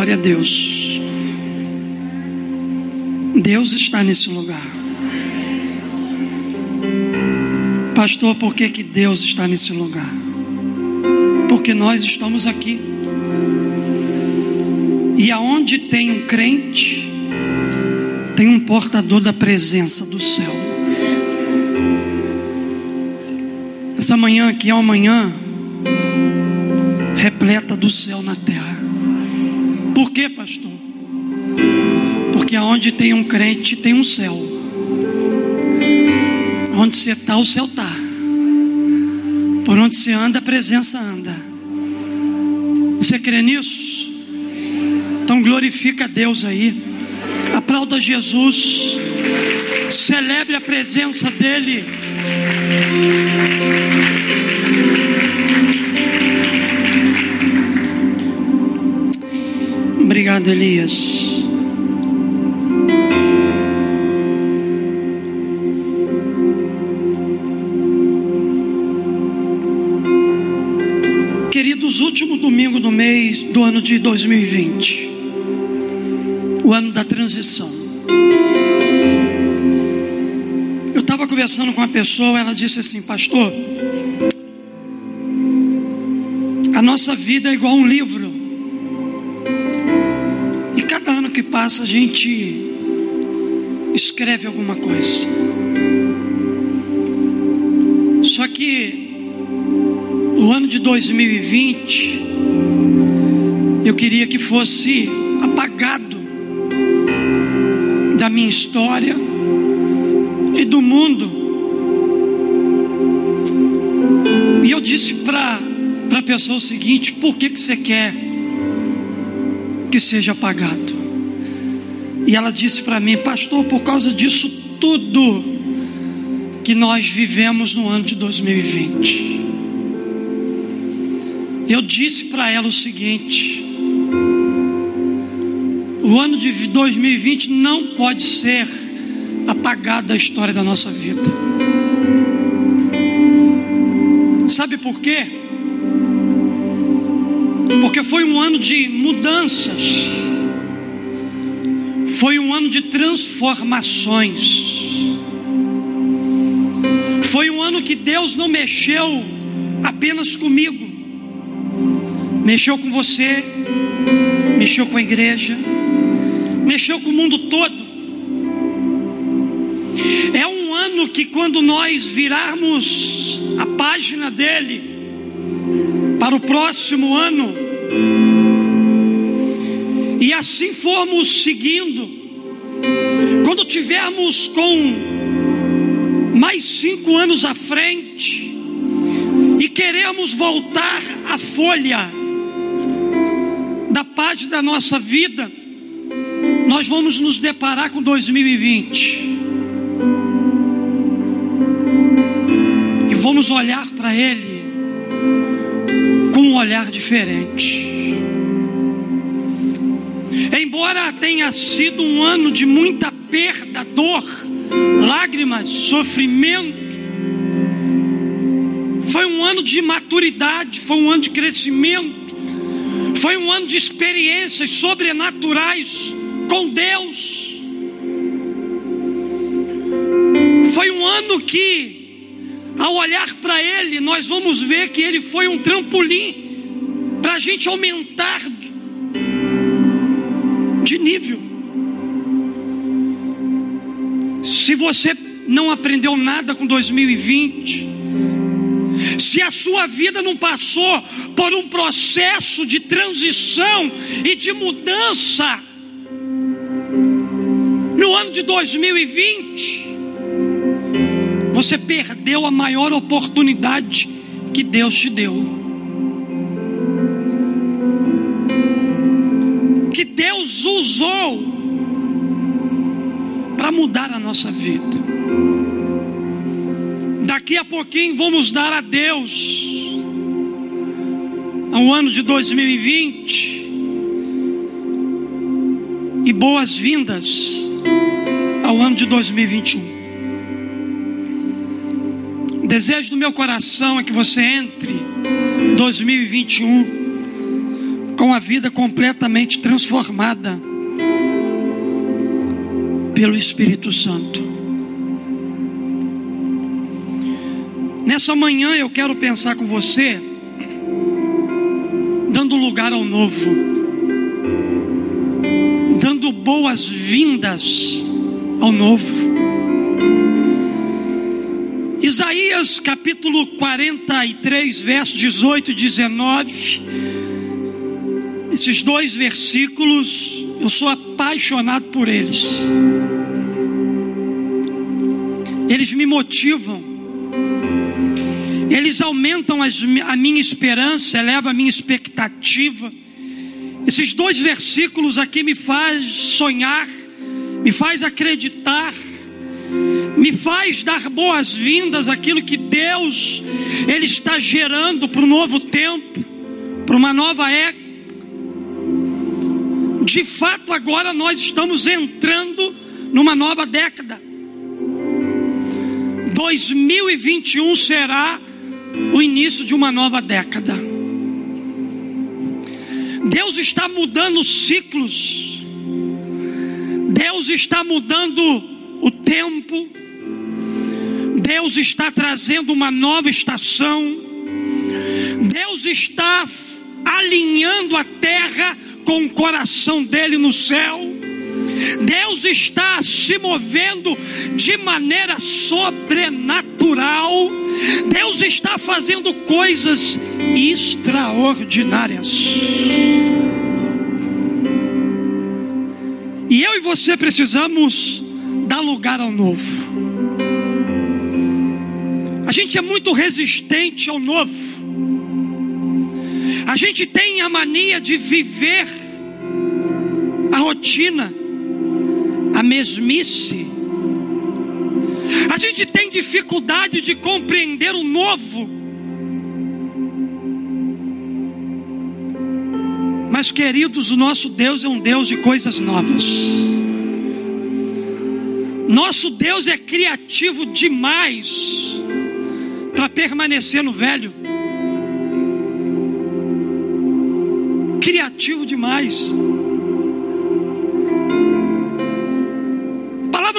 Glória a Deus. Deus está nesse lugar. Pastor, por que, que Deus está nesse lugar? Porque nós estamos aqui. E aonde tem um crente, tem um portador da presença do céu. Essa manhã aqui é uma manhã repleta do céu na terra. Por quê, pastor? Porque aonde tem um crente tem um céu. Onde você está, o céu está. Por onde você anda, a presença anda. Você crê nisso? Então glorifica a Deus aí. Aplauda Jesus. Celebre a presença dEle. Obrigado, Elias. Queridos, último domingo do mês do ano de 2020, o ano da transição. Eu estava conversando com uma pessoa, ela disse assim, pastor, a nossa vida é igual um livro passa a gente escreve alguma coisa. Só que o ano de 2020 eu queria que fosse apagado da minha história e do mundo. E eu disse para a pessoa o seguinte: por que, que você quer que seja apagado? E ela disse para mim, pastor, por causa disso tudo que nós vivemos no ano de 2020. Eu disse para ela o seguinte: o ano de 2020 não pode ser apagado da história da nossa vida. Sabe por quê? Porque foi um ano de mudanças foi um ano de transformações. Foi um ano que Deus não mexeu apenas comigo, mexeu com você, mexeu com a igreja, mexeu com o mundo todo. É um ano que, quando nós virarmos a página dele para o próximo ano, e assim formos seguindo, quando tivermos com mais cinco anos à frente, e queremos voltar a folha da página da nossa vida, nós vamos nos deparar com 2020. E vamos olhar para ele com um olhar diferente. Embora tenha sido um ano de muita perda, dor, lágrimas, sofrimento, foi um ano de maturidade, foi um ano de crescimento, foi um ano de experiências sobrenaturais com Deus. Foi um ano que, ao olhar para Ele, nós vamos ver que Ele foi um trampolim para a gente aumentar de nível. Se você não aprendeu nada com 2020, se a sua vida não passou por um processo de transição e de mudança no ano de 2020, você perdeu a maior oportunidade que Deus te deu. Deus usou para mudar a nossa vida. Daqui a pouquinho vamos dar a Deus ao ano de 2020 e boas-vindas ao ano de 2021. O desejo do meu coração é que você entre 2021 com a vida completamente transformada pelo Espírito Santo. Nessa manhã eu quero pensar com você, dando lugar ao novo, dando boas-vindas ao novo. Isaías capítulo 43, versos 18 e 19. Esses dois versículos, eu sou apaixonado por eles. Eles me motivam. Eles aumentam as, a minha esperança, elevam a minha expectativa. Esses dois versículos aqui me faz sonhar, me faz acreditar me faz dar boas-vindas àquilo que Deus ele está gerando para um novo tempo, para uma nova época. De fato, agora nós estamos entrando numa nova década. 2021 será o início de uma nova década. Deus está mudando ciclos. Deus está mudando o tempo. Deus está trazendo uma nova estação. Deus está alinhando a terra com o coração dele no céu. Deus está se movendo de maneira sobrenatural. Deus está fazendo coisas extraordinárias. E eu e você precisamos dar lugar ao novo. A gente é muito resistente ao novo. A gente tem a mania de viver a rotina, a mesmice. A gente tem dificuldade de compreender o novo. Mas, queridos, o nosso Deus é um Deus de coisas novas. Nosso Deus é criativo demais para permanecer no velho. Criativo demais.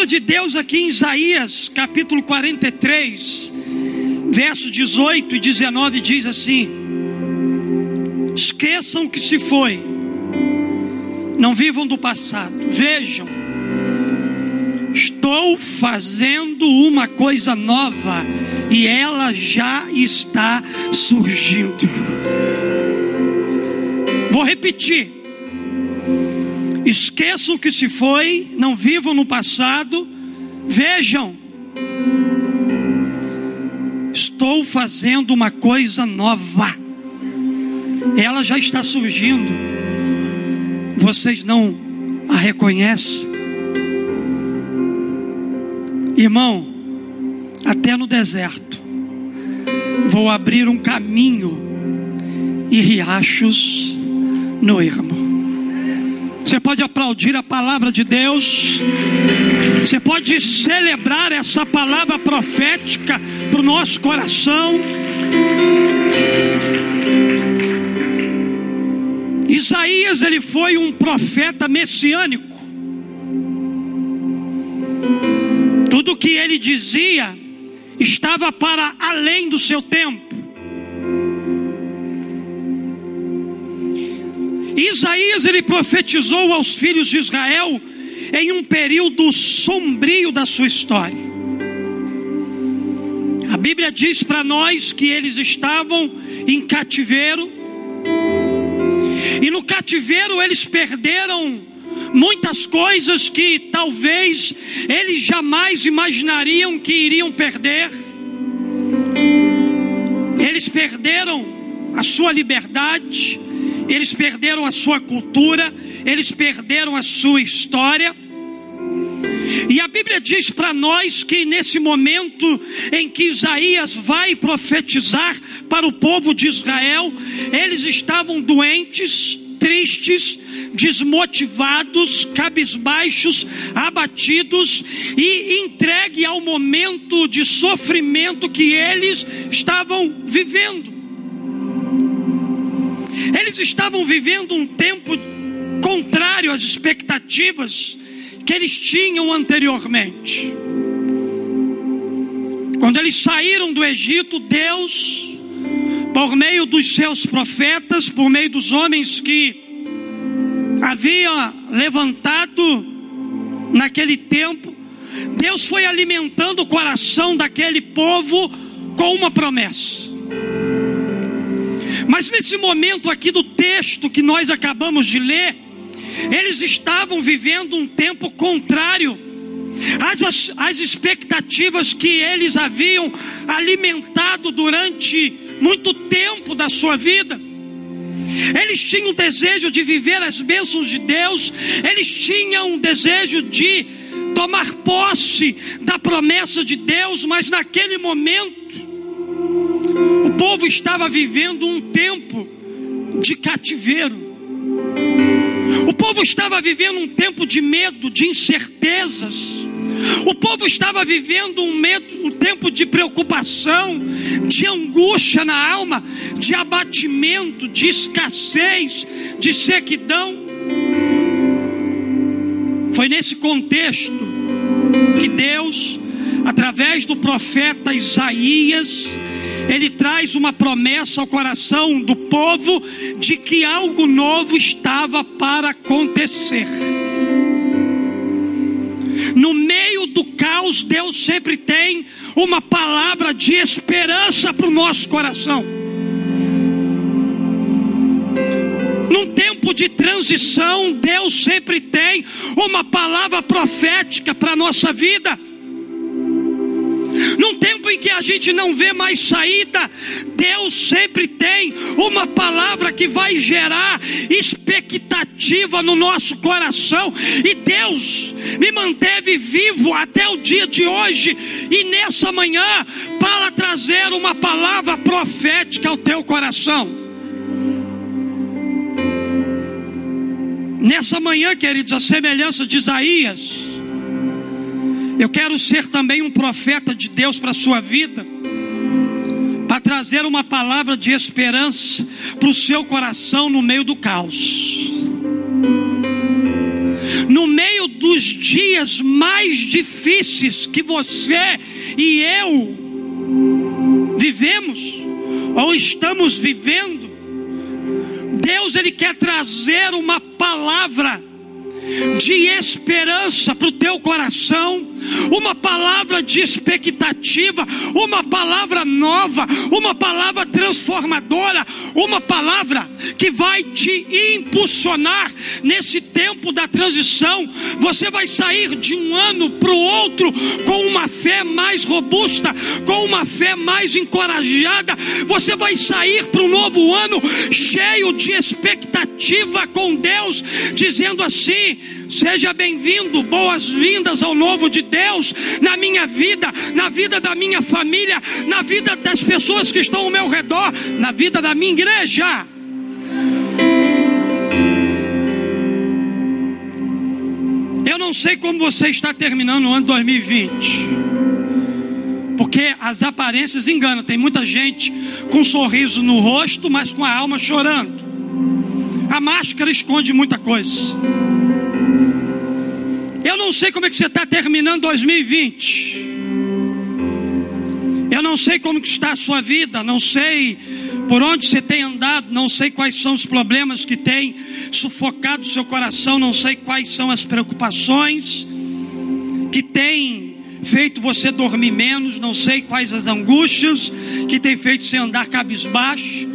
Palavra de Deus aqui em Isaías, capítulo 43, verso 18 e 19 diz assim: Esqueçam que se foi, não vivam do passado, vejam Estou fazendo uma coisa nova e ela já está surgindo. Vou repetir. Esqueçam que se foi, não vivam no passado. Vejam, estou fazendo uma coisa nova. Ela já está surgindo. Vocês não a reconhecem? Irmão, até no deserto, vou abrir um caminho e riachos no ermo. Você pode aplaudir a palavra de Deus, você pode celebrar essa palavra profética para o nosso coração. Isaías, ele foi um profeta messiânico. Tudo que ele dizia estava para além do seu tempo. Isaías ele profetizou aos filhos de Israel em um período sombrio da sua história. A Bíblia diz para nós que eles estavam em cativeiro, e no cativeiro eles perderam muitas coisas que talvez eles jamais imaginariam que iriam perder. Eles perderam a sua liberdade, eles perderam a sua cultura, eles perderam a sua história. E a Bíblia diz para nós que nesse momento em que Isaías vai profetizar para o povo de Israel, eles estavam doentes, tristes, desmotivados, cabisbaixos, abatidos e entregue ao momento de sofrimento que eles estavam vivendo. Eles estavam vivendo um tempo contrário às expectativas que eles tinham anteriormente. Quando eles saíram do Egito, Deus, por meio dos seus profetas, por meio dos homens que havia levantado naquele tempo, Deus foi alimentando o coração daquele povo com uma promessa. Mas nesse momento aqui do texto que nós acabamos de ler, eles estavam vivendo um tempo contrário às, às expectativas que eles haviam alimentado durante muito tempo da sua vida. Eles tinham o desejo de viver as bênçãos de Deus, eles tinham o desejo de tomar posse da promessa de Deus, mas naquele momento, o povo estava vivendo um tempo de cativeiro. O povo estava vivendo um tempo de medo, de incertezas. O povo estava vivendo um, medo, um tempo de preocupação, de angústia na alma, de abatimento, de escassez, de sequidão. Foi nesse contexto que Deus, através do profeta Isaías, ele traz uma promessa ao coração do povo de que algo novo estava para acontecer. No meio do caos, Deus sempre tem uma palavra de esperança para o nosso coração. Num tempo de transição, Deus sempre tem uma palavra profética para a nossa vida. Num tempo em que a gente não vê mais saída, Deus sempre tem uma palavra que vai gerar expectativa no nosso coração. E Deus me manteve vivo até o dia de hoje. E nessa manhã, para trazer uma palavra profética ao teu coração. Nessa manhã, queridos, a semelhança de Isaías eu quero ser também um profeta de Deus para a sua vida, para trazer uma palavra de esperança para o seu coração no meio do caos. No meio dos dias mais difíceis que você e eu vivemos, ou estamos vivendo, Deus ele quer trazer uma palavra de esperança para o teu coração, uma palavra de expectativa, uma palavra nova, uma palavra transformadora, uma palavra que vai te impulsionar nesse tempo da transição. Você vai sair de um ano para o outro com uma fé mais robusta, com uma fé mais encorajada. Você vai sair para um novo ano cheio de expectativa com Deus, dizendo assim: Seja bem-vindo, boas-vindas ao novo de Deus na minha vida, na vida da minha família, na vida das pessoas que estão ao meu redor, na vida da minha igreja. Eu não sei como você está terminando o ano 2020 porque as aparências enganam. Tem muita gente com um sorriso no rosto, mas com a alma chorando. A máscara esconde muita coisa. Eu não sei como é que você está terminando 2020. Eu não sei como está a sua vida, não sei por onde você tem andado, não sei quais são os problemas que têm sufocado o seu coração, não sei quais são as preocupações que têm feito você dormir menos, não sei quais as angústias que têm feito você andar cabisbaixo,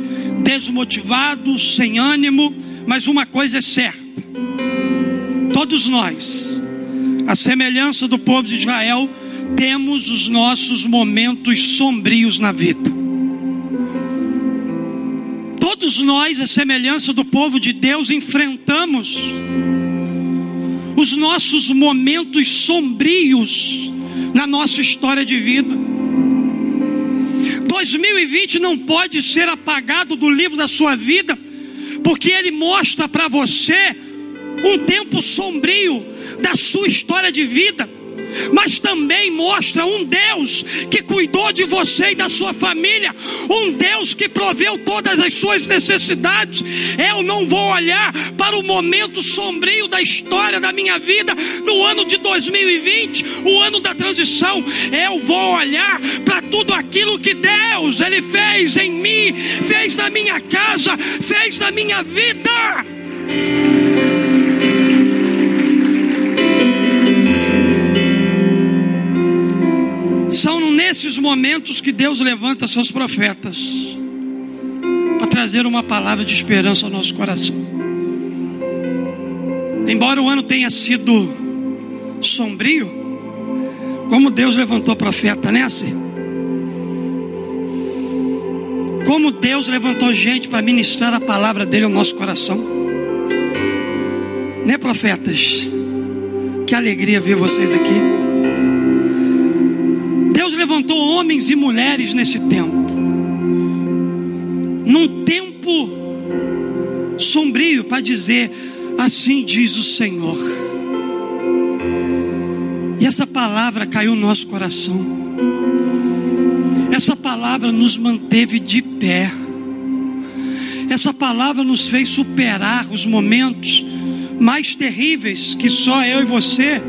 desmotivado, sem ânimo, mas uma coisa é certa: todos nós a semelhança do povo de Israel, temos os nossos momentos sombrios na vida. Todos nós, a semelhança do povo de Deus, enfrentamos os nossos momentos sombrios na nossa história de vida. 2020 não pode ser apagado do livro da sua vida, porque ele mostra para você um tempo sombrio da sua história de vida. mas também mostra um Deus que cuidou de você e da sua família, um Deus que proveu todas as suas necessidades. Eu não vou olhar para o momento sombrio da história da minha vida no ano de 2020, o ano da transição. Eu vou olhar para tudo aquilo que Deus ele fez em mim, fez na minha casa, fez na minha vida. Nesses momentos que Deus levanta seus profetas para trazer uma palavra de esperança ao nosso coração. Embora o ano tenha sido sombrio, como Deus levantou profeta, né? Assim? Como Deus levantou gente para ministrar a palavra dele ao nosso coração. Né, profetas? Que alegria ver vocês aqui levantou homens e mulheres nesse tempo. Num tempo sombrio para dizer: Assim diz o Senhor. E essa palavra caiu no nosso coração. Essa palavra nos manteve de pé. Essa palavra nos fez superar os momentos mais terríveis que só eu e você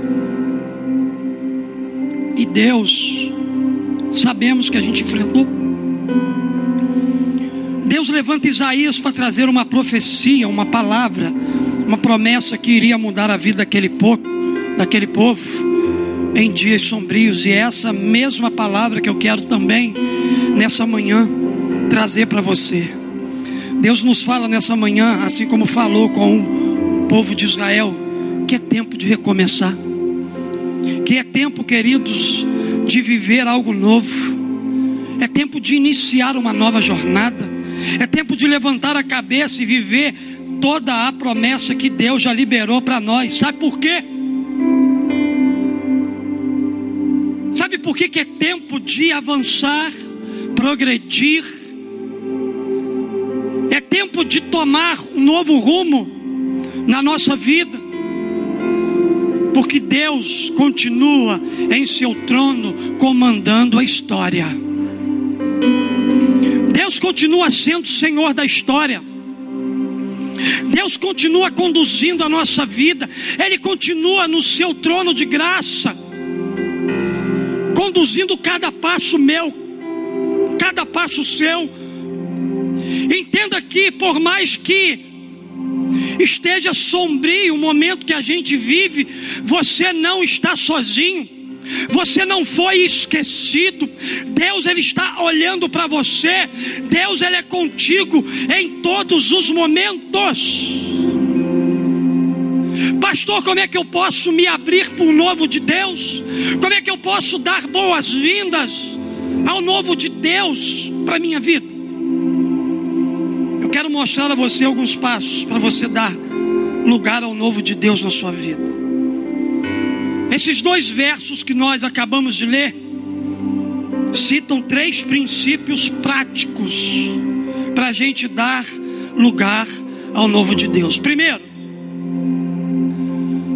e Deus sabemos que a gente enfrentou. Deus levanta Isaías para trazer uma profecia, uma palavra, uma promessa que iria mudar a vida daquele povo, daquele povo em dias sombrios. E é essa mesma palavra que eu quero também nessa manhã trazer para você. Deus nos fala nessa manhã, assim como falou com o povo de Israel, que é tempo de recomeçar. Que é tempo, queridos, de viver algo novo, é tempo de iniciar uma nova jornada, é tempo de levantar a cabeça e viver toda a promessa que Deus já liberou para nós. Sabe por quê? Sabe por quê que é tempo de avançar, progredir? É tempo de tomar um novo rumo na nossa vida Deus continua em seu trono comandando a história. Deus continua sendo Senhor da história. Deus continua conduzindo a nossa vida, Ele continua no seu trono de graça, conduzindo cada passo meu, cada passo seu. Entenda que, por mais que esteja sombrio o momento que a gente vive, você não está sozinho. Você não foi esquecido. Deus ele está olhando para você. Deus ele é contigo em todos os momentos. Pastor, como é que eu posso me abrir para o novo de Deus? Como é que eu posso dar boas-vindas ao novo de Deus para minha vida? Eu quero mostrar a você alguns passos para você dar lugar ao novo de Deus na sua vida. Esses dois versos que nós acabamos de ler citam três princípios práticos para a gente dar lugar ao novo de Deus. Primeiro,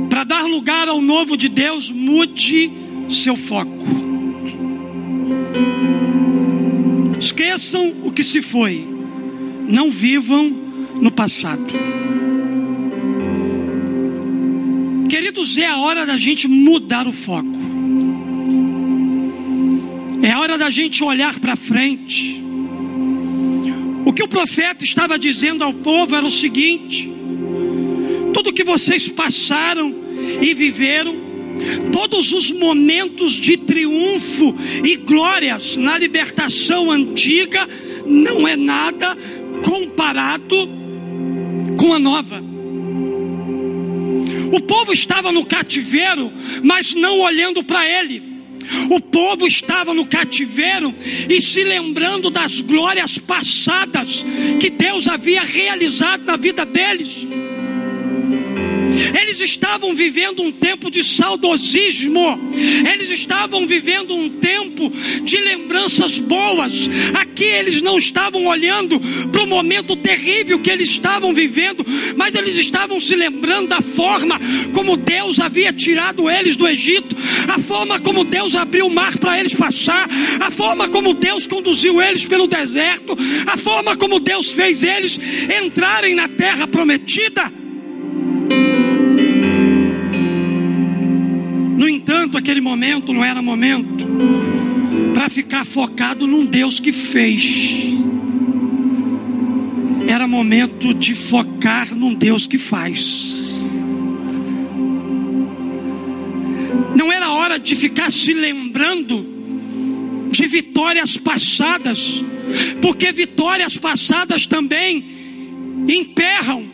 para dar lugar ao novo de Deus, mude seu foco. Esqueçam o que se foi não vivam no passado. Queridos, é a hora da gente mudar o foco. É a hora da gente olhar para frente. O que o profeta estava dizendo ao povo era o seguinte: tudo que vocês passaram e viveram, todos os momentos de triunfo e glórias na libertação antiga, não é nada comparado com a nova. O povo estava no cativeiro, mas não olhando para ele. O povo estava no cativeiro e se lembrando das glórias passadas que Deus havia realizado na vida deles. Eles estavam vivendo um tempo de saudosismo, eles estavam vivendo um tempo de lembrança lembranças boas. Aqui eles não estavam olhando para o momento terrível que eles estavam vivendo, mas eles estavam se lembrando da forma como Deus havia tirado eles do Egito, a forma como Deus abriu o mar para eles passar, a forma como Deus conduziu eles pelo deserto, a forma como Deus fez eles entrarem na terra prometida. No entanto, aquele momento não era momento para ficar focado num Deus que fez. Era momento de focar num Deus que faz. Não era hora de ficar se lembrando de vitórias passadas, porque vitórias passadas também emperram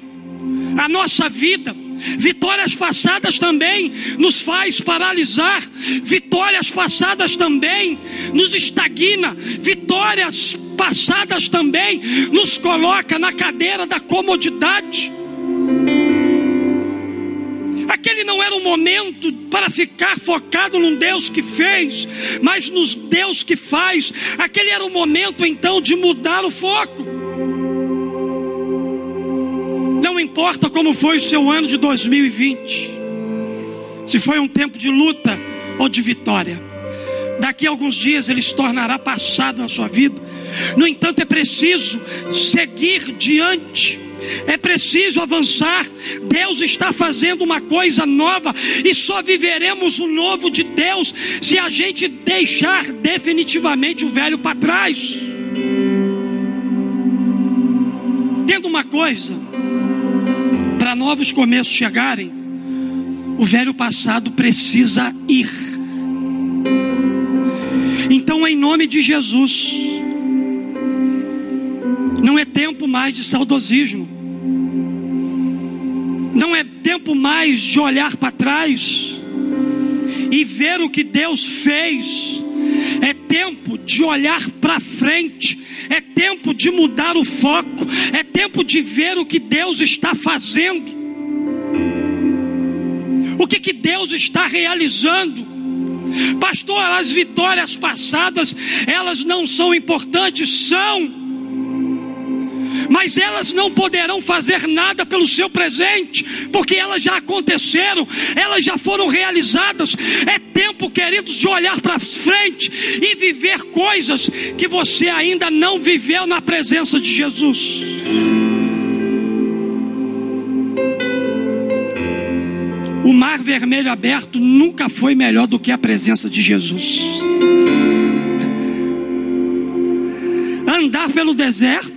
a nossa vida Vitórias passadas também nos faz paralisar. Vitórias passadas também nos estagna. Vitórias passadas também nos coloca na cadeira da comodidade. Aquele não era um momento para ficar focado num Deus que fez, mas nos Deus que faz. Aquele era o momento então de mudar o foco. Importa como foi o seu ano de 2020, se foi um tempo de luta ou de vitória, daqui a alguns dias ele se tornará passado na sua vida. No entanto, é preciso seguir diante. É preciso avançar. Deus está fazendo uma coisa nova e só viveremos o novo de Deus se a gente deixar definitivamente o velho para trás. Tendo uma coisa, para novos começos chegarem, o velho passado precisa ir. Então, em nome de Jesus, não é tempo mais de saudosismo, não é tempo mais de olhar para trás e ver o que Deus fez, é tempo de olhar para frente. É tempo de mudar o foco, é tempo de ver o que Deus está fazendo, o que, que Deus está realizando. Pastor, as vitórias passadas, elas não são importantes, são mas elas não poderão fazer nada pelo seu presente, porque elas já aconteceram, elas já foram realizadas. É tempo, queridos, de olhar para frente e viver coisas que você ainda não viveu na presença de Jesus. O mar vermelho aberto nunca foi melhor do que a presença de Jesus. Andar pelo deserto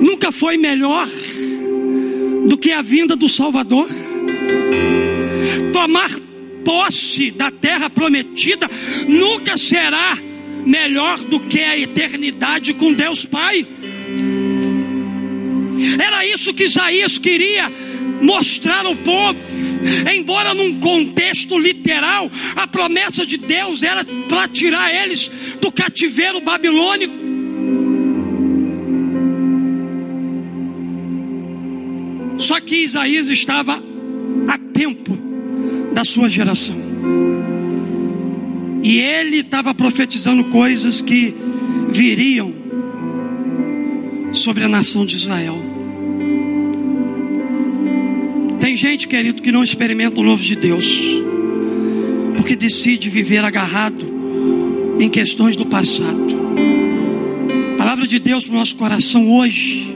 nunca foi melhor do que a vinda do Salvador. Tomar posse da terra prometida nunca será melhor do que a eternidade com Deus Pai. Era isso que Isaías queria mostrar ao povo. Embora num contexto literal, a promessa de Deus era para tirar eles do cativeiro babilônico. Só que Isaías estava a tempo da sua geração. E ele estava profetizando coisas que viriam sobre a nação de Israel. Tem gente, querido, que não experimenta o novo de Deus, porque decide viver agarrado em questões do passado. A palavra de Deus para o nosso coração hoje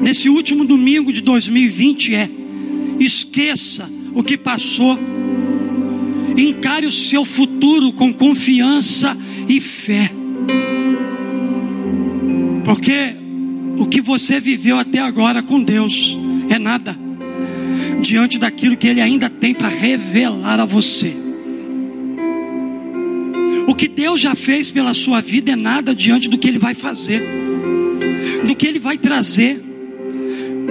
nesse último domingo de 2020 é: esqueça o que passou, encare o seu futuro com confiança e fé, porque o que você viveu até agora com Deus é nada diante daquilo que Ele ainda tem para revelar a você. O que Deus já fez pela sua vida é nada diante do que Ele vai fazer, do que Ele vai trazer.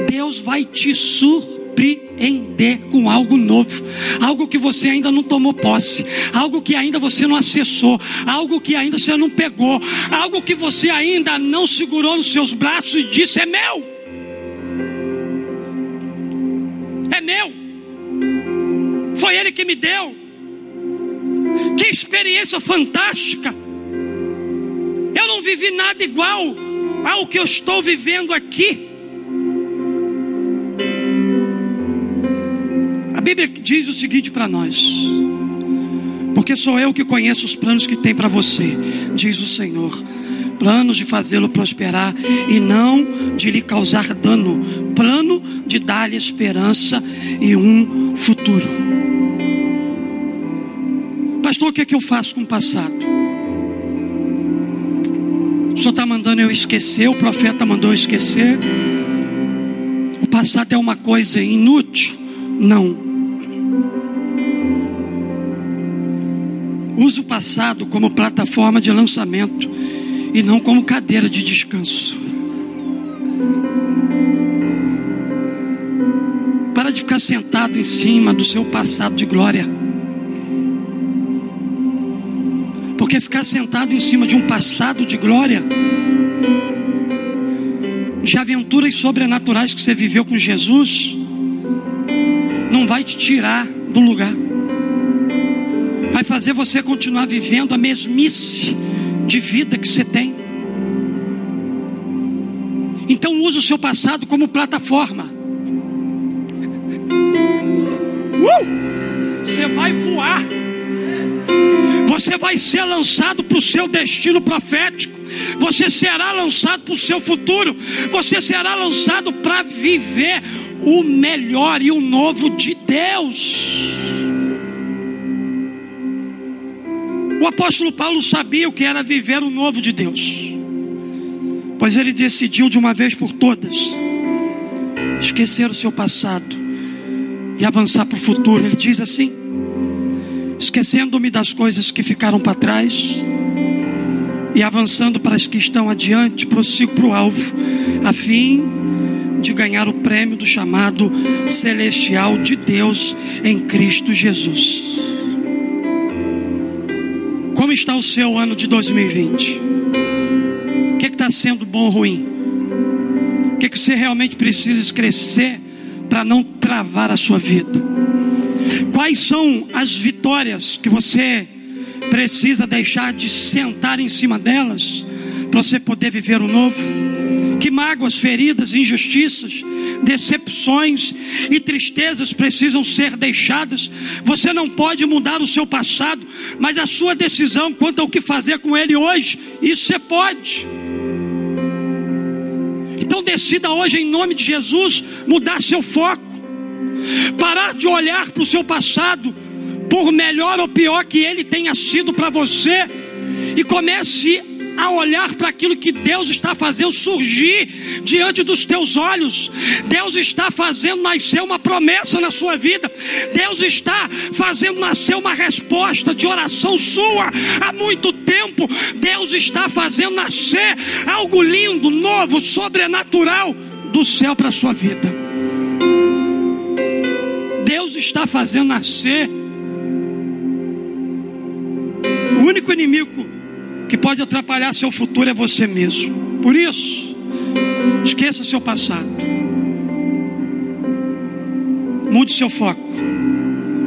Deus vai te surpreender com algo novo, algo que você ainda não tomou posse, algo que ainda você não acessou, algo que ainda você não pegou, algo que você ainda não segurou nos seus braços e disse: É meu, é meu, foi Ele que me deu. Que experiência fantástica! Eu não vivi nada igual ao que eu estou vivendo aqui. A Bíblia diz o seguinte para nós: Porque sou eu que conheço os planos que tem para você, diz o Senhor planos de fazê-lo prosperar e não de lhe causar dano, plano de dar-lhe esperança e um futuro. Pastor, o que é que eu faço com o passado? O senhor está mandando eu esquecer, o profeta mandou eu esquecer. O passado é uma coisa inútil? Não. Use o passado como plataforma de lançamento e não como cadeira de descanso. Para de ficar sentado em cima do seu passado de glória. Porque ficar sentado em cima de um passado de glória, de aventuras sobrenaturais que você viveu com Jesus, não vai te tirar do lugar. Vai fazer você continuar vivendo a mesmice de vida que você tem. Então use o seu passado como plataforma. Uh! Você vai voar. Você vai ser lançado para o seu destino profético. Você será lançado para o seu futuro. Você será lançado para viver o melhor e o novo de Deus. O apóstolo Paulo sabia o que era viver o novo de Deus, pois ele decidiu de uma vez por todas esquecer o seu passado e avançar para o futuro. Ele diz assim: esquecendo-me das coisas que ficaram para trás e avançando para as que estão adiante, prossigo para o alvo, a fim de ganhar o prêmio do chamado celestial de Deus em Cristo Jesus. Como está o seu ano de 2020? O que está sendo bom ou ruim? O que, que você realmente precisa crescer para não travar a sua vida? Quais são as vitórias que você precisa deixar de sentar em cima delas para você poder viver o novo? Que mágoas, feridas, injustiças, decepções e tristezas precisam ser deixadas. Você não pode mudar o seu passado, mas a sua decisão quanto ao que fazer com ele hoje, isso você pode. Então decida hoje, em nome de Jesus, mudar seu foco, parar de olhar para o seu passado, por melhor ou pior que ele tenha sido para você, e comece a olhar para aquilo que Deus está fazendo surgir diante dos teus olhos. Deus está fazendo nascer uma promessa na sua vida. Deus está fazendo nascer uma resposta de oração sua há muito tempo. Deus está fazendo nascer algo lindo, novo, sobrenatural do céu para a sua vida. Deus está fazendo nascer. O único inimigo que pode atrapalhar seu futuro é você mesmo. Por isso, esqueça seu passado. Mude seu foco.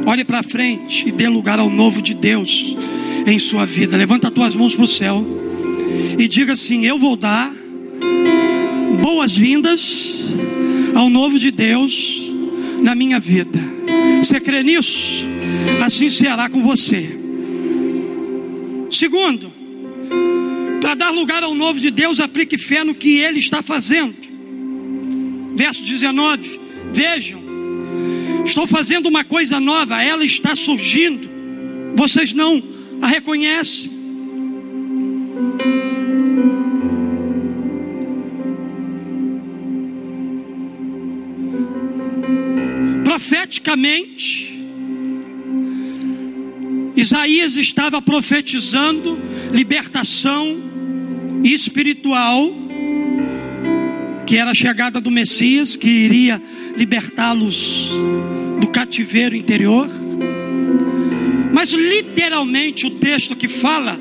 Olhe para frente e dê lugar ao novo de Deus em sua vida. Levanta as tuas mãos para o céu e diga assim: Eu vou dar boas-vindas ao novo de Deus na minha vida. Você crê nisso? Assim será com você. Segundo, para dar lugar ao novo de Deus, aplique fé no que Ele está fazendo. Verso 19: Vejam, estou fazendo uma coisa nova, ela está surgindo. Vocês não a reconhecem. Profeticamente, Isaías estava profetizando libertação espiritual, que era a chegada do Messias, que iria libertá-los do cativeiro interior. Mas literalmente o texto que fala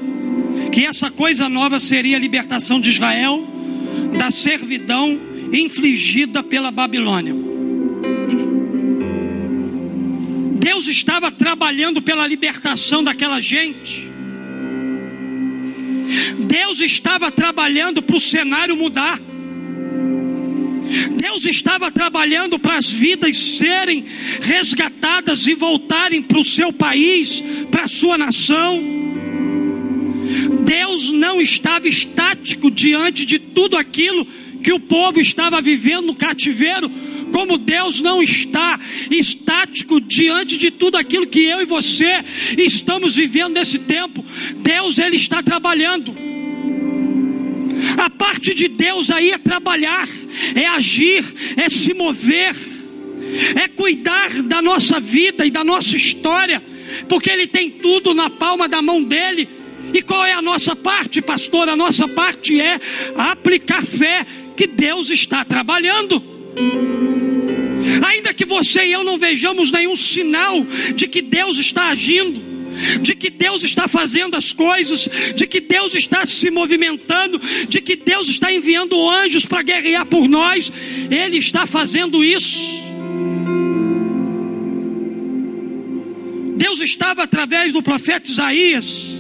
que essa coisa nova seria a libertação de Israel da servidão infligida pela Babilônia. Deus estava trabalhando pela libertação daquela gente. Deus estava trabalhando para o cenário mudar. Deus estava trabalhando para as vidas serem resgatadas e voltarem para o seu país, para a sua nação. Deus não estava estático diante de tudo aquilo que o povo estava vivendo no cativeiro, como Deus não está estático diante de tudo aquilo que eu e você estamos vivendo nesse tempo. Deus ele está trabalhando. A parte de Deus aí é trabalhar, é agir, é se mover, é cuidar da nossa vida e da nossa história, porque Ele tem tudo na palma da mão dele. E qual é a nossa parte, pastor? A nossa parte é aplicar fé que Deus está trabalhando. Ainda que você e eu não vejamos nenhum sinal de que Deus está agindo, de que Deus está fazendo as coisas, de que Deus está se movimentando, de que Deus está enviando anjos para guerrear por nós, Ele está fazendo isso. Deus estava através do profeta Isaías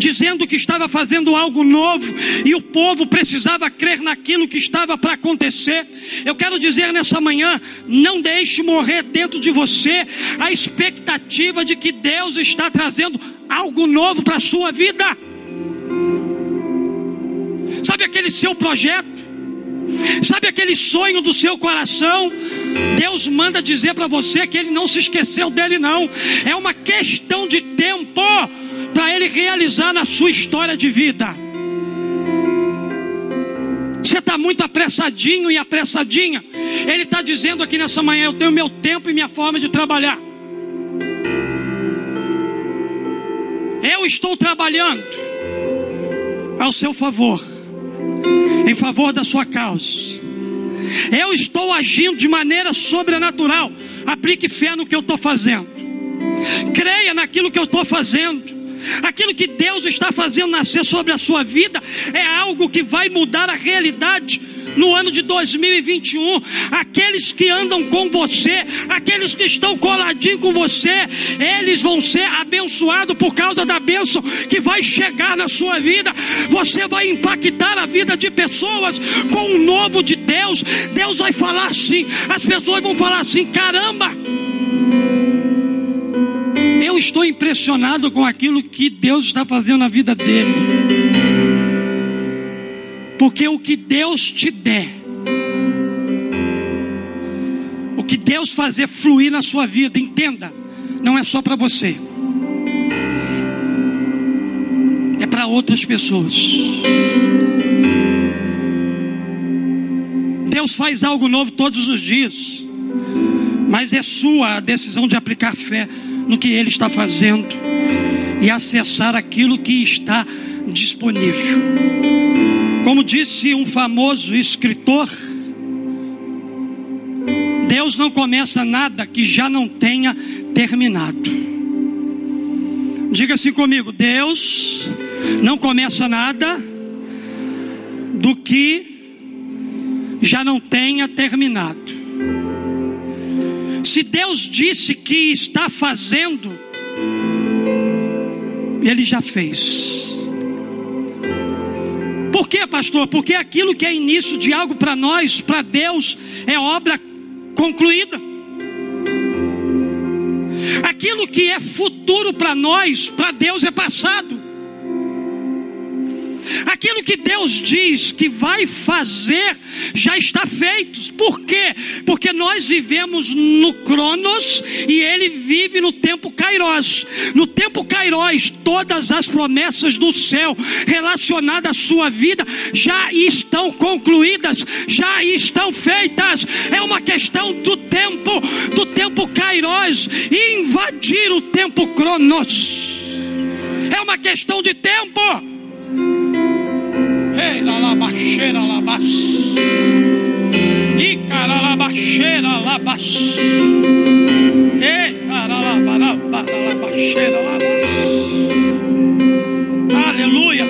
dizendo que estava fazendo algo novo e o povo precisava crer naquilo que estava para acontecer. Eu quero dizer nessa manhã: não deixe morrer dentro de você a expectativa de que Deus está trazendo algo novo para a sua vida. Sabe aquele seu projeto? Sabe aquele sonho do seu coração? Deus manda dizer para você que Ele não se esqueceu dele, não. É uma questão de tempo para Ele realizar na sua história de vida. Você está muito apressadinho e apressadinha. Ele está dizendo aqui nessa manhã: Eu tenho meu tempo e minha forma de trabalhar. Eu estou trabalhando ao seu favor, em favor da sua causa. Eu estou agindo de maneira sobrenatural. Aplique fé no que eu estou fazendo. Creia naquilo que eu estou fazendo. Aquilo que Deus está fazendo nascer sobre a sua vida é algo que vai mudar a realidade no ano de 2021. Aqueles que andam com você, aqueles que estão coladinhos com você, eles vão ser abençoados por causa da bênção que vai chegar na sua vida. Você vai impactar a vida de pessoas com o novo de Deus. Deus vai falar assim, as pessoas vão falar assim: caramba! Estou impressionado com aquilo que Deus está fazendo na vida dele. Porque o que Deus te der, o que Deus fazer fluir na sua vida, entenda, não é só para você, é para outras pessoas. Deus faz algo novo todos os dias, mas é sua a decisão de aplicar fé no que Ele está fazendo e acessar aquilo que está disponível. Como disse um famoso escritor, Deus não começa nada que já não tenha terminado. Diga assim comigo: Deus não começa nada do que já não tenha terminado. Se Deus disse que está fazendo, Ele já fez. Por quê, pastor? Porque aquilo que é início de algo para nós, para Deus, é obra concluída. Aquilo que é futuro para nós, para Deus é passado. Aquilo que Deus diz que vai fazer já está feito. Por quê? Porque nós vivemos no Cronos e ele vive no tempo Kairos. No tempo Kairos, todas as promessas do céu relacionadas à sua vida já estão concluídas, já estão feitas. É uma questão do tempo, do tempo Kairos invadir o tempo Cronos. É uma questão de tempo. Ei, la la baixeira labas. E cara la baixeira labas. Ei, cara la baraba la baixeira labas. Aleluia.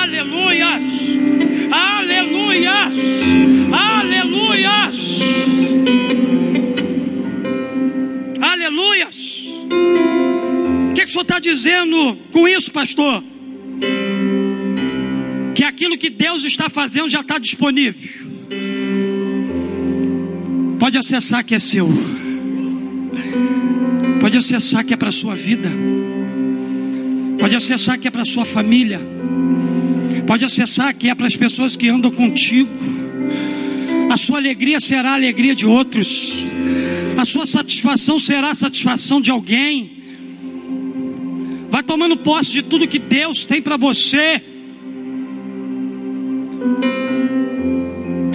Aleluia. Aleluia. Aleluia. senhor está dizendo com isso, pastor? Aquilo que Deus está fazendo já está disponível. Pode acessar que é seu. Pode acessar que é para a sua vida. Pode acessar que é para a sua família. Pode acessar que é para as pessoas que andam contigo. A sua alegria será a alegria de outros. A sua satisfação será a satisfação de alguém. Vai tomando posse de tudo que Deus tem para você.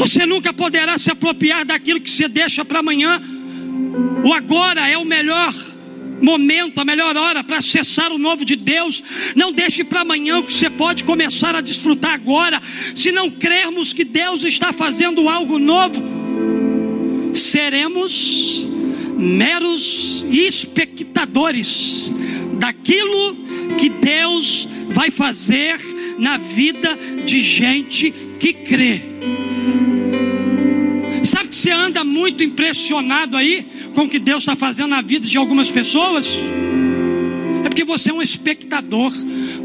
Você nunca poderá se apropriar daquilo que você deixa para amanhã. O agora é o melhor momento, a melhor hora para acessar o novo de Deus. Não deixe para amanhã que você pode começar a desfrutar agora. Se não crermos que Deus está fazendo algo novo, seremos meros espectadores daquilo que Deus vai fazer na vida de gente que crê. Anda muito impressionado aí com o que Deus está fazendo na vida de algumas pessoas? É porque você é um espectador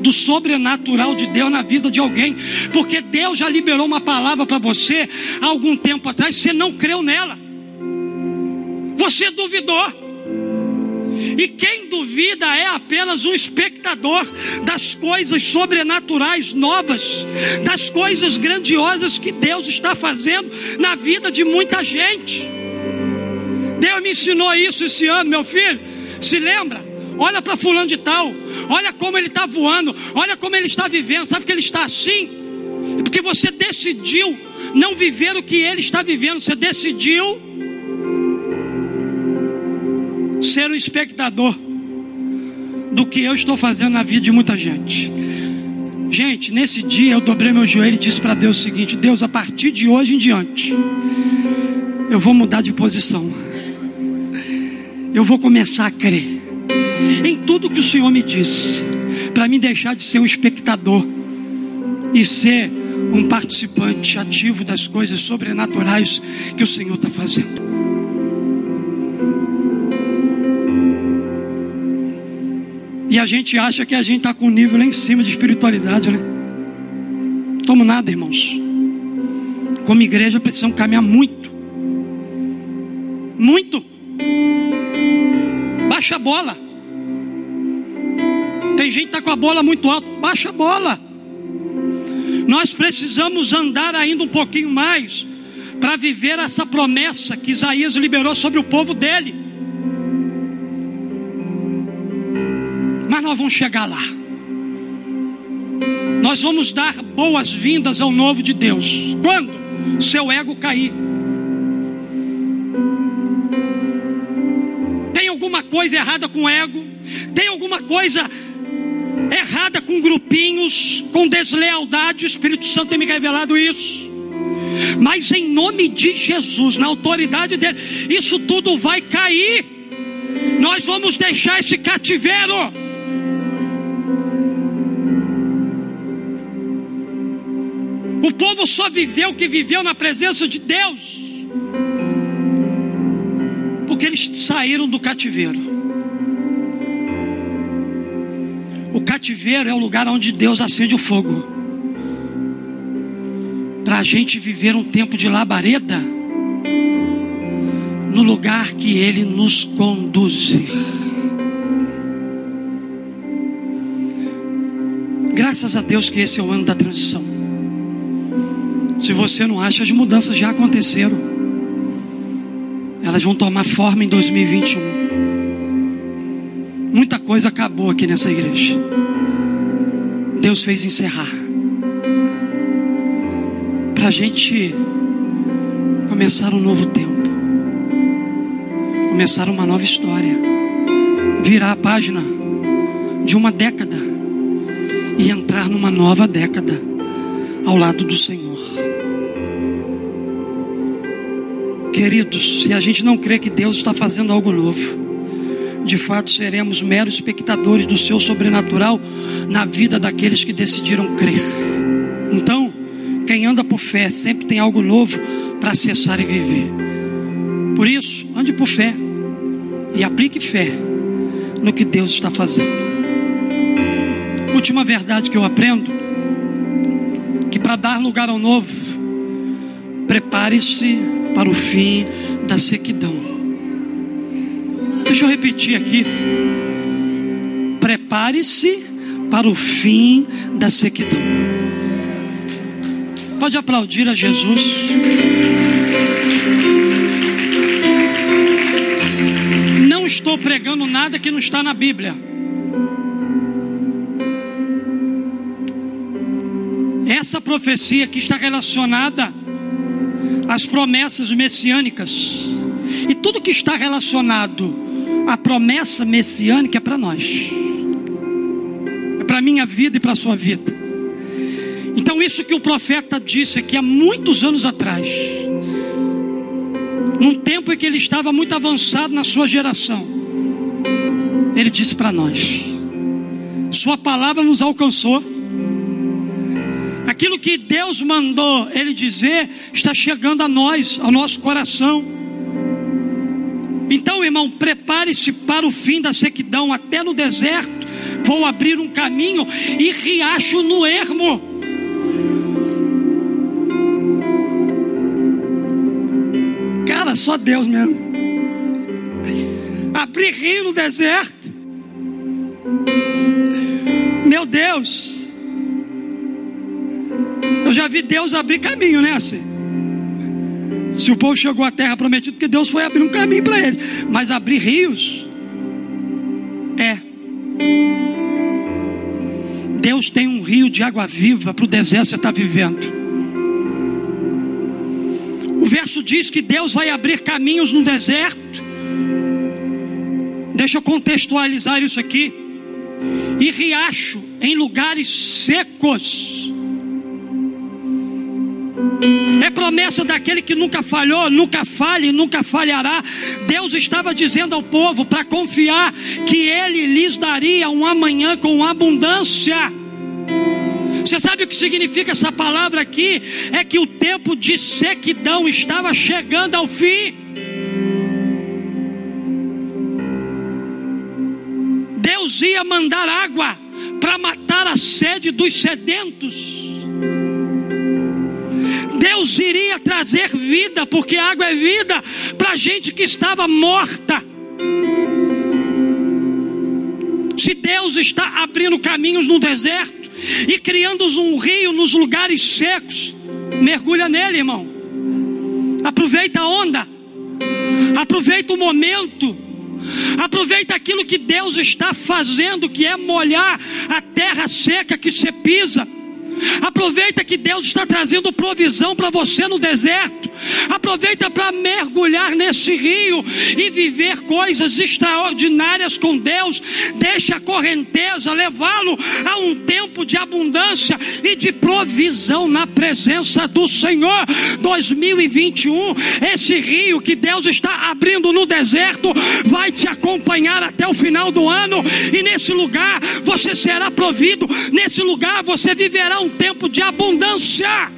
do sobrenatural de Deus na vida de alguém, porque Deus já liberou uma palavra para você há algum tempo atrás, você não creu nela, você duvidou. E quem duvida é apenas um espectador das coisas sobrenaturais novas, das coisas grandiosas que Deus está fazendo na vida de muita gente. Deus me ensinou isso esse ano, meu filho. Se lembra? Olha para fulano de tal, olha como ele está voando, olha como ele está vivendo. Sabe que ele está assim? Porque você decidiu não viver o que ele está vivendo, você decidiu ser um espectador do que eu estou fazendo na vida de muita gente. Gente, nesse dia eu dobrei meu joelho e disse para Deus o seguinte: Deus, a partir de hoje em diante, eu vou mudar de posição. Eu vou começar a crer em tudo que o Senhor me disse, para me deixar de ser um espectador e ser um participante ativo das coisas sobrenaturais que o Senhor está fazendo. E a gente acha que a gente está com um nível lá em cima de espiritualidade, né? Tomo nada, irmãos. Como igreja precisamos caminhar muito. Muito. Baixa a bola. Tem gente que está com a bola muito alta. Baixa a bola. Nós precisamos andar ainda um pouquinho mais para viver essa promessa que Isaías liberou sobre o povo dele. Mas nós vamos chegar lá. Nós vamos dar boas-vindas ao novo de Deus. Quando? Seu ego cair. Tem alguma coisa errada com o ego? Tem alguma coisa errada com grupinhos, com deslealdade? O Espírito Santo tem me revelado isso. Mas em nome de Jesus, na autoridade dele, isso tudo vai cair. Nós vamos deixar esse cativeiro. O povo só viveu o que viveu na presença de Deus, porque eles saíram do cativeiro. O cativeiro é o lugar onde Deus acende o fogo, para a gente viver um tempo de labareda, no lugar que Ele nos conduz. Graças a Deus que esse é o ano da transição. Se você não acha, as mudanças já aconteceram. Elas vão tomar forma em 2021. Muita coisa acabou aqui nessa igreja. Deus fez encerrar. Para a gente começar um novo tempo. Começar uma nova história. Virar a página de uma década. E entrar numa nova década ao lado do Senhor. Queridos, se a gente não crê que Deus está fazendo algo novo, de fato seremos meros espectadores do seu sobrenatural na vida daqueles que decidiram crer. Então, quem anda por fé sempre tem algo novo para acessar e viver. Por isso, ande por fé e aplique fé no que Deus está fazendo. Última verdade que eu aprendo: que para dar lugar ao novo, prepare-se para o fim da sequidão. Deixa eu repetir aqui. Prepare-se para o fim da sequidão. Pode aplaudir a Jesus. Não estou pregando nada que não está na Bíblia. Essa profecia que está relacionada às promessas messiânicas. E tudo que está relacionado à promessa messiânica é para nós. É para a minha vida e para a sua vida. Então, isso que o profeta disse aqui há muitos anos atrás, num tempo em que ele estava muito avançado na sua geração, ele disse para nós: Sua palavra nos alcançou. Aquilo que Deus mandou ele dizer está chegando a nós, ao nosso coração. Então, irmão, prepare-se para o fim da sequidão, até no deserto. Vou abrir um caminho e riacho no ermo. Cara, só Deus mesmo. Abrir rio no deserto. Meu Deus. Já vi Deus abrir caminho, né? Assim. Se o povo chegou à terra prometida, porque Deus foi abrir um caminho para ele. Mas abrir rios é. Deus tem um rio de água viva para o deserto que você está vivendo. O verso diz que Deus vai abrir caminhos no deserto. Deixa eu contextualizar isso aqui. E riacho em lugares secos. É promessa daquele que nunca falhou, nunca falhe, nunca falhará. Deus estava dizendo ao povo para confiar que Ele lhes daria um amanhã com abundância. Você sabe o que significa essa palavra aqui? É que o tempo de sequidão estava chegando ao fim. Deus ia mandar água para matar a sede dos sedentos. Deus iria trazer vida, porque água é vida, para gente que estava morta. Se Deus está abrindo caminhos no deserto e criando um rio nos lugares secos, mergulha nele, irmão. Aproveita a onda, aproveita o momento, aproveita aquilo que Deus está fazendo, que é molhar a terra seca que você pisa. Aproveita que Deus está trazendo provisão para você no deserto. Aproveita para mergulhar nesse rio e viver coisas extraordinárias com Deus. Deixa a correnteza levá-lo a um tempo de abundância e de provisão na presença do Senhor. 2021, esse rio que Deus está abrindo no deserto vai te acompanhar até o final do ano e nesse lugar você será provido. Nesse lugar você viverá um tempo de abundância.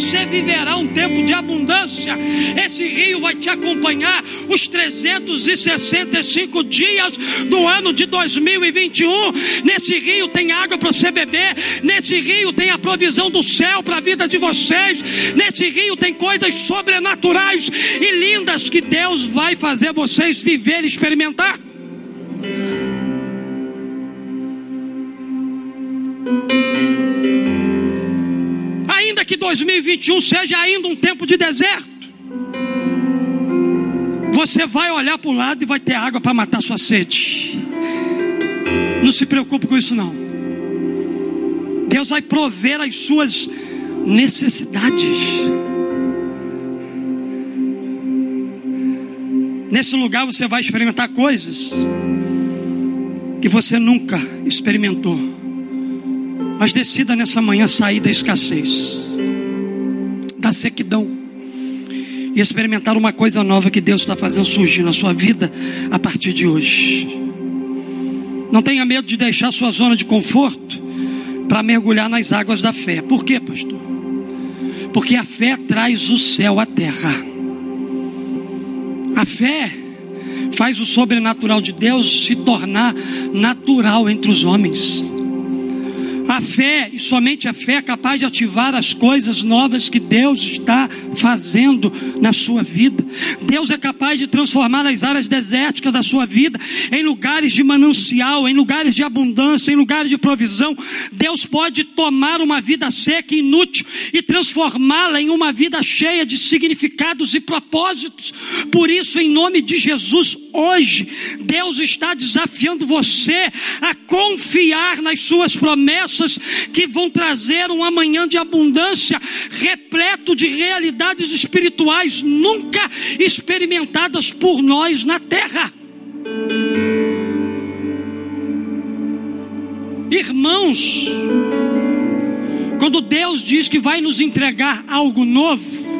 Você viverá um tempo de abundância. Esse rio vai te acompanhar os 365 dias do ano de 2021. Nesse rio tem água para você beber. Nesse rio tem a provisão do céu para a vida de vocês. Nesse rio tem coisas sobrenaturais e lindas que Deus vai fazer vocês viver e experimentar. Que 2021 seja ainda um tempo de deserto, você vai olhar para o lado e vai ter água para matar sua sede. Não se preocupe com isso não. Deus vai prover as suas necessidades. Nesse lugar você vai experimentar coisas que você nunca experimentou. Mas decida nessa manhã sair da escassez, da sequidão, e experimentar uma coisa nova que Deus está fazendo surgir na sua vida a partir de hoje. Não tenha medo de deixar sua zona de conforto para mergulhar nas águas da fé. Por quê, pastor? Porque a fé traz o céu à terra. A fé faz o sobrenatural de Deus se tornar natural entre os homens. A fé, e somente a fé, é capaz de ativar as coisas novas que Deus está fazendo na sua vida. Deus é capaz de transformar as áreas desérticas da sua vida em lugares de manancial, em lugares de abundância, em lugares de provisão. Deus pode tomar uma vida seca e inútil e transformá-la em uma vida cheia de significados e propósitos. Por isso, em nome de Jesus, hoje, Deus está desafiando você a confiar nas suas promessas que vão trazer um amanhã de abundância, repleto de realidades espirituais nunca experimentadas por nós na terra. Irmãos, quando Deus diz que vai nos entregar algo novo,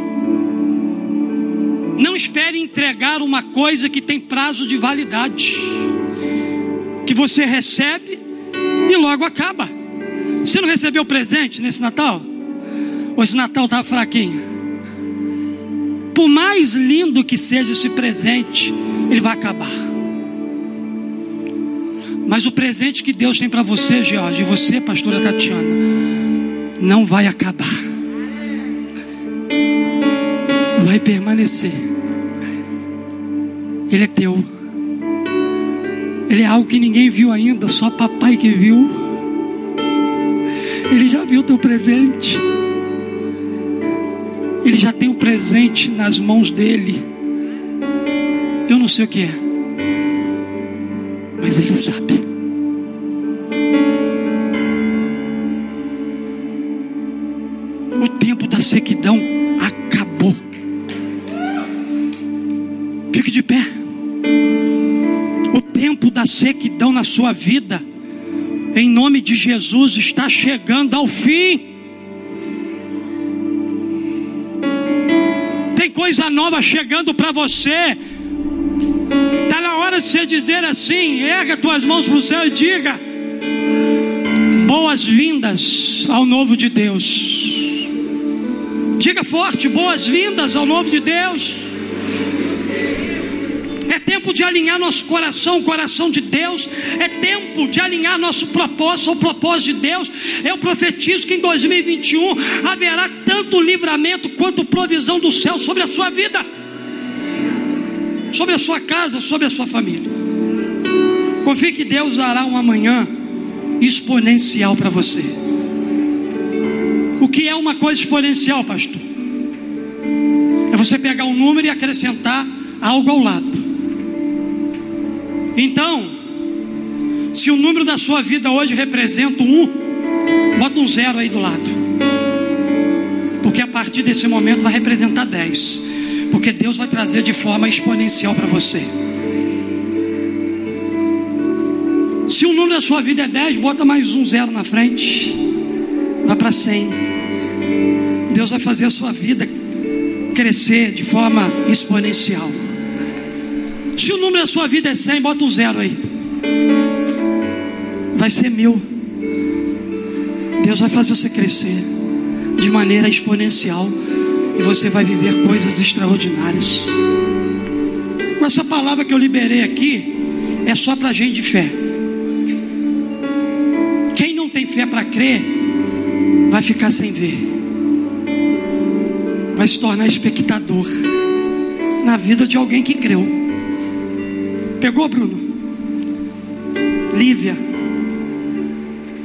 não espere entregar uma coisa que tem prazo de validade, que você recebe e logo acaba. Você não recebeu presente nesse Natal? Ou esse Natal estava fraquinho? Por mais lindo que seja esse presente, ele vai acabar. Mas o presente que Deus tem para você, George, e você, pastora Tatiana, não vai acabar. Vai permanecer. Ele é teu. Ele é algo que ninguém viu ainda, só papai que viu. Ele já viu o teu presente. Ele já tem o presente nas mãos dele. Eu não sei o que é, mas ele sabe. O tempo da sequidão sua vida em nome de Jesus, está chegando ao fim. Tem coisa nova chegando para você. Está na hora de você dizer assim: erga tuas mãos para o céu e diga: Boas-vindas ao novo de Deus. Diga forte: Boas-vindas ao novo de Deus tempo de alinhar nosso coração ao coração de Deus, é tempo de alinhar nosso propósito ao propósito de Deus. Eu profetizo que em 2021 haverá tanto livramento quanto provisão do céu sobre a sua vida, sobre a sua casa, sobre a sua família. Confie que Deus dará um amanhã exponencial para você. O que é uma coisa exponencial, pastor? É você pegar um número e acrescentar algo ao lado. Então, se o número da sua vida hoje representa um, bota um zero aí do lado. Porque a partir desse momento vai representar 10. Porque Deus vai trazer de forma exponencial para você. Se o número da sua vida é 10, bota mais um zero na frente. Vai para 100. Deus vai fazer a sua vida crescer de forma exponencial. Se o número da sua vida é 100, bota um zero aí. Vai ser mil. Deus vai fazer você crescer de maneira exponencial e você vai viver coisas extraordinárias. Com essa palavra que eu liberei aqui, é só para gente de fé. Quem não tem fé para crer, vai ficar sem ver, vai se tornar espectador na vida de alguém que creu. Pegou, Bruno? Lívia,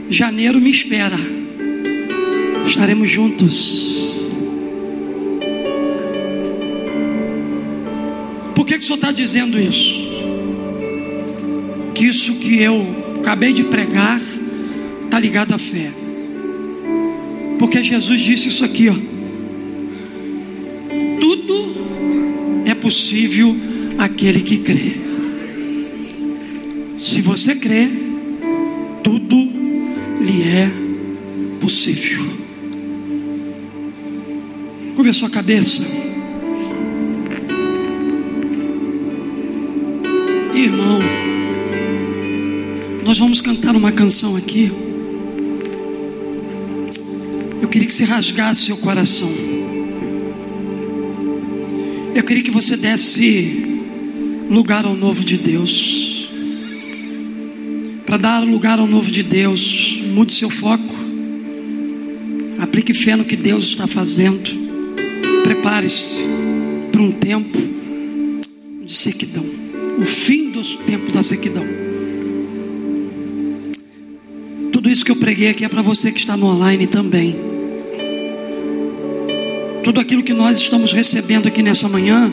janeiro me espera. Estaremos juntos. Por que, que o senhor está dizendo isso? Que isso que eu acabei de pregar está ligado à fé. Porque Jesus disse isso aqui, ó. Tudo é possível aquele que crê. Se você crê, tudo lhe é possível. Curva a sua cabeça. Irmão, nós vamos cantar uma canção aqui. Eu queria que você rasgasse seu coração. Eu queria que você desse lugar ao novo de Deus. Para dar lugar ao novo de Deus, mude seu foco. Aplique fé no que Deus está fazendo. Prepare-se para um tempo de sequidão o fim dos tempos da sequidão. Tudo isso que eu preguei aqui é para você que está no online também. Tudo aquilo que nós estamos recebendo aqui nessa manhã,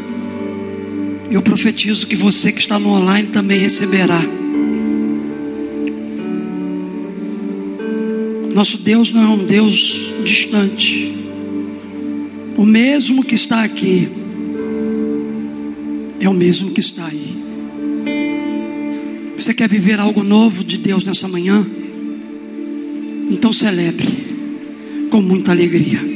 eu profetizo que você que está no online também receberá. Nosso Deus não é um Deus distante. O mesmo que está aqui é o mesmo que está aí. Você quer viver algo novo de Deus nessa manhã? Então celebre com muita alegria.